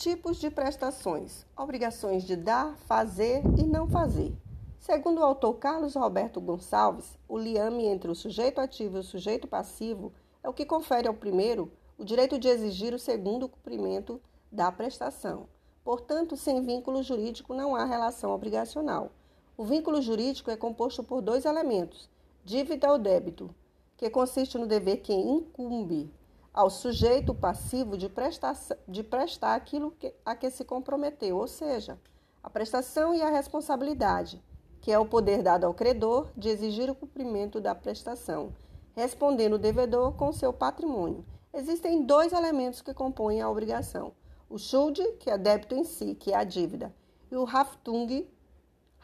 Tipos de prestações: obrigações de dar, fazer e não fazer. Segundo o autor Carlos Roberto Gonçalves, o liame entre o sujeito ativo e o sujeito passivo é o que confere ao primeiro o direito de exigir o segundo cumprimento da prestação. Portanto, sem vínculo jurídico não há relação obrigacional. O vínculo jurídico é composto por dois elementos: dívida ou débito, que consiste no dever que incumbe ao sujeito passivo de prestar, de prestar aquilo que, a que se comprometeu, ou seja, a prestação e a responsabilidade, que é o poder dado ao credor de exigir o cumprimento da prestação, respondendo o devedor com seu patrimônio. Existem dois elementos que compõem a obrigação: o Schuld, que é débito em si, que é a dívida, e o Haftung,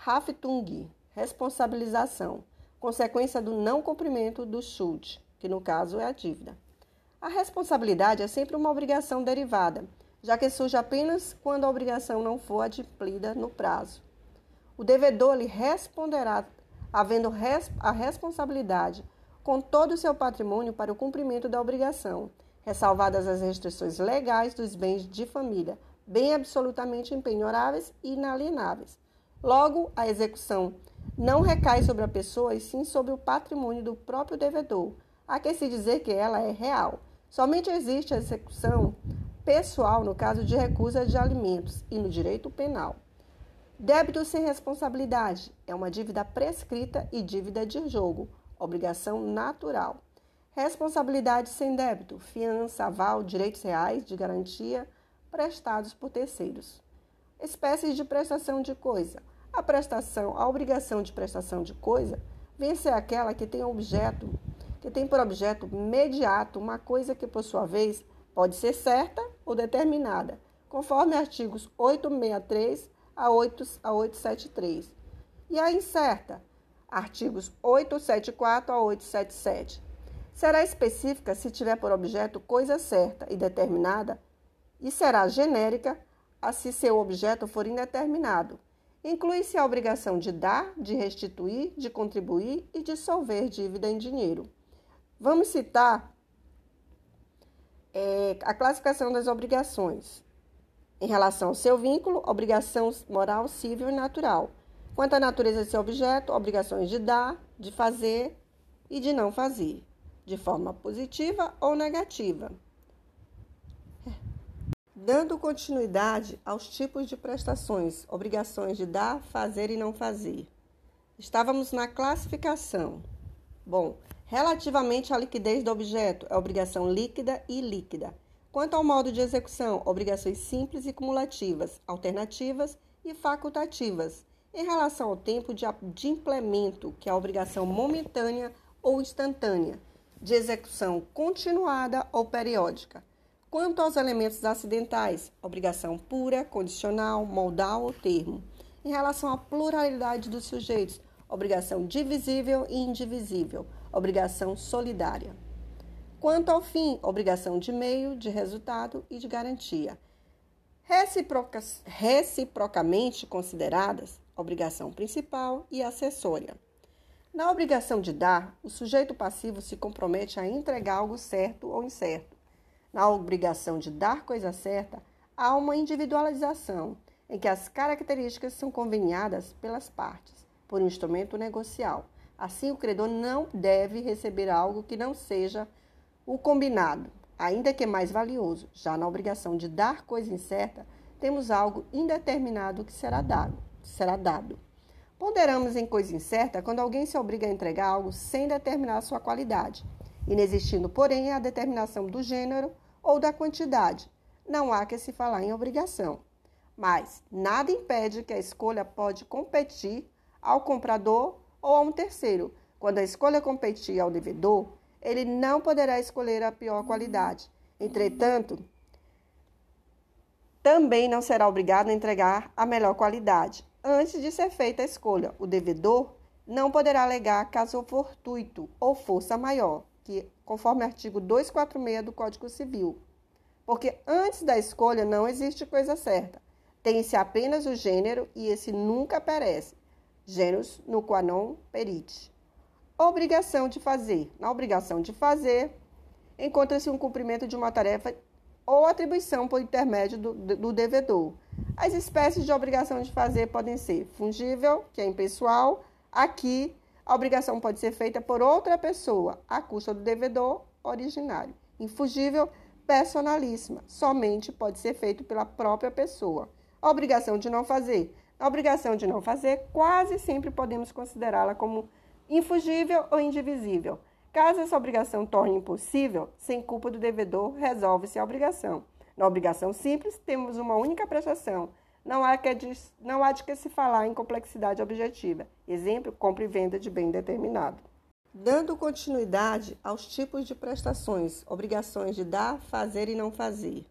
Haftung, responsabilização, consequência do não cumprimento do Schuld, que no caso é a dívida. A responsabilidade é sempre uma obrigação derivada, já que surge apenas quando a obrigação não for adimplida no prazo. O devedor lhe responderá, havendo a responsabilidade com todo o seu patrimônio para o cumprimento da obrigação, ressalvadas as restrições legais dos bens de família, bem absolutamente impenhoráveis e inalienáveis. Logo, a execução não recai sobre a pessoa e sim sobre o patrimônio do próprio devedor. Há que se dizer que ela é real. Somente existe a execução pessoal no caso de recusa de alimentos e no direito penal. Débito sem responsabilidade é uma dívida prescrita e dívida de jogo obrigação natural. Responsabilidade sem débito, fiança, aval, direitos reais de garantia prestados por terceiros. Espécies de prestação de coisa. A prestação, a obrigação de prestação de coisa, vem ser aquela que tem objeto, que tem por objeto imediato uma coisa que, por sua vez, pode ser certa ou determinada, conforme artigos 863 a 873. E a incerta, artigos 874 a 877. Será específica se tiver por objeto coisa certa e determinada, e será genérica se seu objeto for indeterminado. Inclui-se a obrigação de dar, de restituir, de contribuir e de solver dívida em dinheiro. Vamos citar é, a classificação das obrigações. Em relação ao seu vínculo, obrigação moral, civil e natural. Quanto à natureza de seu objeto, obrigações de dar, de fazer e de não fazer, de forma positiva ou negativa. Dando continuidade aos tipos de prestações, obrigações de dar, fazer e não fazer. Estávamos na classificação. Bom, relativamente à liquidez do objeto, é obrigação líquida e líquida. Quanto ao modo de execução, obrigações simples e cumulativas, alternativas e facultativas em relação ao tempo de, implemento, que é a obrigação momentânea ou instantânea, de execução continuada ou periódica. Quanto aos elementos acidentais, obrigação pura, condicional, modal ou termo. Em relação à pluralidade dos sujeitos, obrigação divisível e indivisível, obrigação solidária. Quanto ao fim, obrigação de meio, de resultado e de garantia. Reciproca, reciprocamente consideradas, obrigação principal e acessória. Na obrigação de dar, o sujeito passivo se compromete a entregar algo certo ou incerto. Na obrigação de dar coisa certa, há uma individualização, em que as características são conveniadas pelas partes, por um instrumento negocial. Assim, o credor não deve receber algo que não seja o combinado, ainda que mais valioso. Já na obrigação de dar coisa incerta, temos algo indeterminado que será dado será dado. Ponderamos em coisa incerta quando alguém se obriga a entregar algo sem determinar sua qualidade, inexistindo, porém, a determinação do gênero ou da quantidade. Não há que se falar em obrigação. Mas nada impede que a escolha pode competir ao comprador ou a um terceiro. Quando a escolha competir ao devedor, ele não poderá escolher a pior qualidade. Entretanto, também não será obrigado a entregar a melhor qualidade antes de ser feita a escolha. O devedor não poderá alegar caso fortuito ou força maior, que conforme artigo 246 do Código Civil. Porque antes da escolha não existe coisa certa. Tem-se apenas o gênero e esse nunca perece. No qua non perite. Obrigação de fazer. Na obrigação de fazer, encontra-se um cumprimento de uma tarefa ou atribuição por intermédio do, do devedor. As espécies de obrigação de fazer podem ser fungível, que é impessoal. Aqui, a obrigação pode ser feita por outra pessoa, à custa do devedor originário. Infungível, personalíssima, somente pode ser feito pela própria pessoa. A obrigação de não fazer. A obrigação de não fazer, quase sempre podemos considerá-la como infungível ou indivisível. Caso essa obrigação torne impossível, sem culpa do devedor, resolve-se a obrigação. Na obrigação simples, temos uma única prestação. Não há, que não há de que se falar em complexidade objetiva. Exemplo, compra e venda de bem determinado. Dando continuidade aos tipos de prestações, obrigações de dar, fazer e não fazer.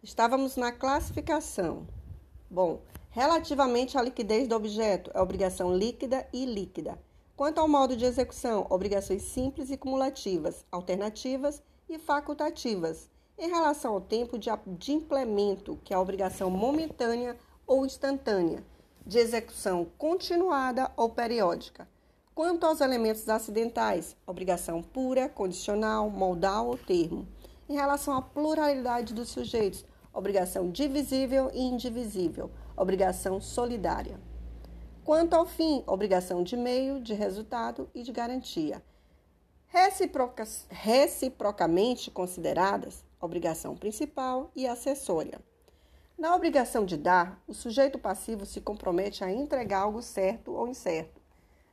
Estávamos na classificação. Bom, relativamente à liquidez do objeto, é obrigação líquida e líquida. Quanto ao modo de execução, obrigações simples e cumulativas, alternativas e facultativas. Em relação ao tempo de, implemento, que é a obrigação momentânea ou instantânea, de execução continuada ou periódica. Quanto aos elementos acidentais, obrigação pura, condicional, modal ou termo. Em relação à pluralidade dos sujeitos, obrigação divisível e indivisível, obrigação solidária. Quanto ao fim, obrigação de meio, de resultado e de garantia. Reciproca, reciprocamente consideradas, obrigação principal e acessória. Na obrigação de dar, o sujeito passivo se compromete a entregar algo certo ou incerto.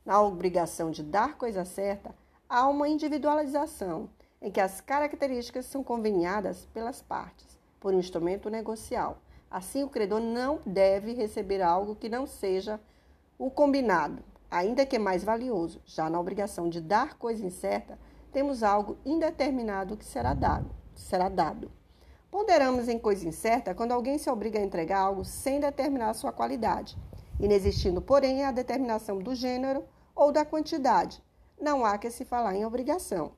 Na obrigação de dar coisa certa, há uma individualização, em que as características são conveniadas pelas partes, por um instrumento negocial. Assim, o credor não deve receber algo que não seja o combinado, ainda que mais valioso, já na obrigação de dar coisa incerta, temos algo indeterminado que será dado. Será dado. Ponderamos em coisa incerta quando alguém se obriga a entregar algo sem determinar sua qualidade, inexistindo, porém, a determinação do gênero ou da quantidade. Não há que se falar em obrigação.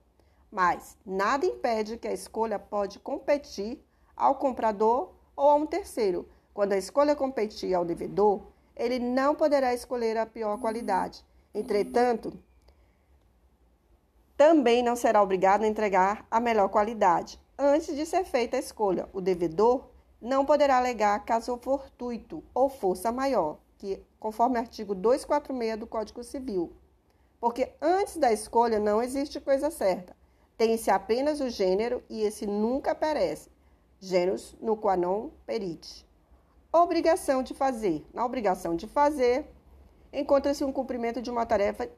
Mas nada impede que a escolha pode competir ao comprador ou a um terceiro. Quando a escolha competir ao devedor, ele não poderá escolher a pior qualidade. Entretanto, também não será obrigado a entregar a melhor qualidade. Antes de ser feita a escolha, o devedor não poderá alegar caso fortuito ou força maior, que conforme artigo 246 do Código Civil. Porque antes da escolha não existe coisa certa. Tem-se apenas o gênero e esse nunca perece. Gêneros no qua non perite. Obrigação de fazer. Na obrigação de fazer, encontra-se um cumprimento de uma tarefa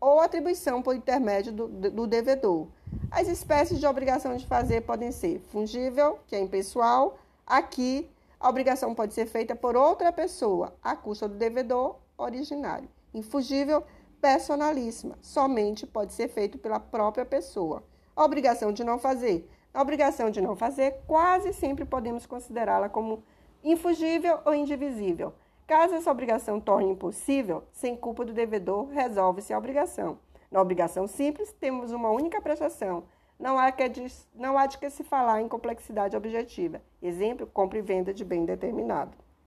ou atribuição por intermédio do, do devedor. As espécies de obrigação de fazer podem ser fungível, que é impessoal. Aqui, a obrigação pode ser feita por outra pessoa, à custa do devedor originário. Infungível, personalíssima, somente pode ser feito pela própria pessoa. A obrigação de não fazer. A obrigação de não fazer, quase sempre podemos considerá-la como infugível ou indivisível. Caso essa obrigação torne impossível, sem culpa do devedor, resolve-se a obrigação. Na obrigação simples, temos uma única prestação. Não há, que não há de que se falar em complexidade objetiva. Exemplo, compra e venda de bem determinado.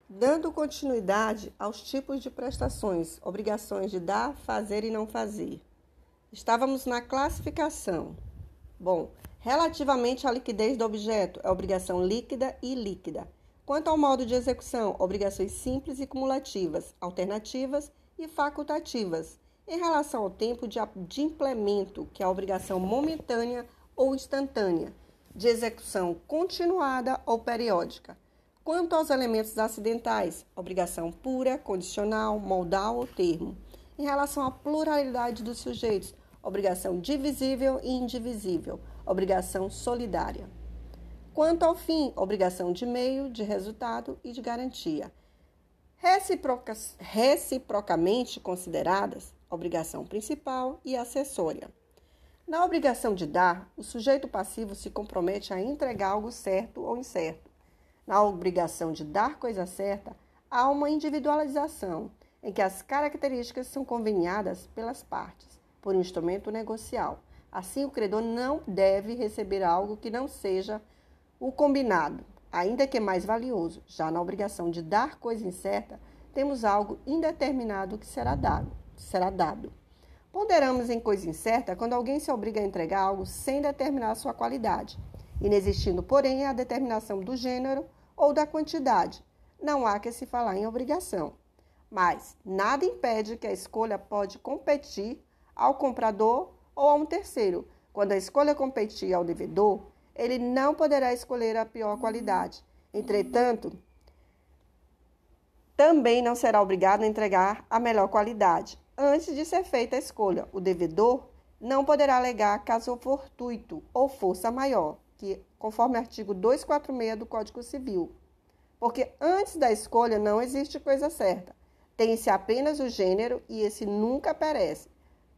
Dando continuidade aos tipos de prestações, obrigações de dar, fazer e não fazer. Estávamos na classificação. Bom, relativamente à liquidez do objeto, é obrigação líquida e líquida. Quanto ao modo de execução, obrigações simples e cumulativas, alternativas e facultativas. Em relação ao tempo de, de implemento, que é a obrigação momentânea ou instantânea, de execução continuada ou periódica. Quanto aos elementos acidentais, obrigação pura, condicional, modal ou termo. Em relação à pluralidade dos sujeitos, obrigação divisível e indivisível, obrigação solidária. Quanto ao fim, obrigação de meio, de resultado e de garantia. Reciproca, reciprocamente consideradas, obrigação principal e acessória. Na obrigação de dar, o sujeito passivo se compromete a entregar algo certo ou incerto. Na obrigação de dar coisa certa, há uma individualização, em que as características são conveniadas pelas partes, por um instrumento negocial. Assim, o credor não deve receber algo que não seja o combinado, ainda que mais valioso, já na obrigação de dar coisa incerta, temos algo indeterminado que será dado. Será dado. Ponderamos em coisa incerta quando alguém se obriga a entregar algo sem determinar sua qualidade, Inexistindo, porém, a determinação do gênero ou da quantidade, não há que se falar em obrigação. Mas nada impede que a escolha pode competir ao comprador ou a um terceiro. Quando a escolha competir ao devedor, ele não poderá escolher a pior qualidade. Entretanto, também não será obrigado a entregar a melhor qualidade. Antes de ser feita a escolha, o devedor não poderá alegar caso fortuito ou força maior, que conforme o artigo 246 do Código Civil. Porque antes da escolha não existe coisa certa. Tem-se apenas o gênero e esse nunca perece.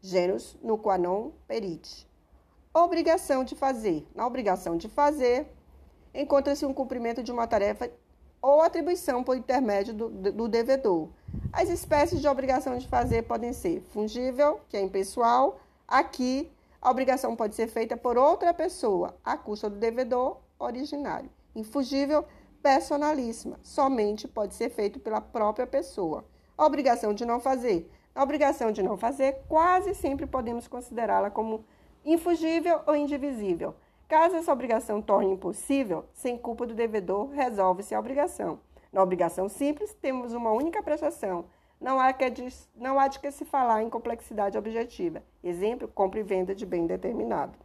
Gêneros no qua non perite. Obrigação de fazer. Na obrigação de fazer, encontra-se um cumprimento de uma tarefa ou atribuição por intermédio do, do devedor. As espécies de obrigação de fazer podem ser fungível, que é impessoal. Aqui, a obrigação pode ser feita por outra pessoa, à custa do devedor originário. Infungível, personalíssima, somente pode ser feito pela própria pessoa. A obrigação de não fazer. A obrigação de não fazer, quase sempre podemos considerá-la como infungível ou indivisível. Caso essa obrigação torne impossível, sem culpa do devedor, resolve-se a obrigação. Na obrigação simples, temos uma única prestação. Não há, que não há de que se falar em complexidade objetiva. Exemplo, compra e venda de bem determinado.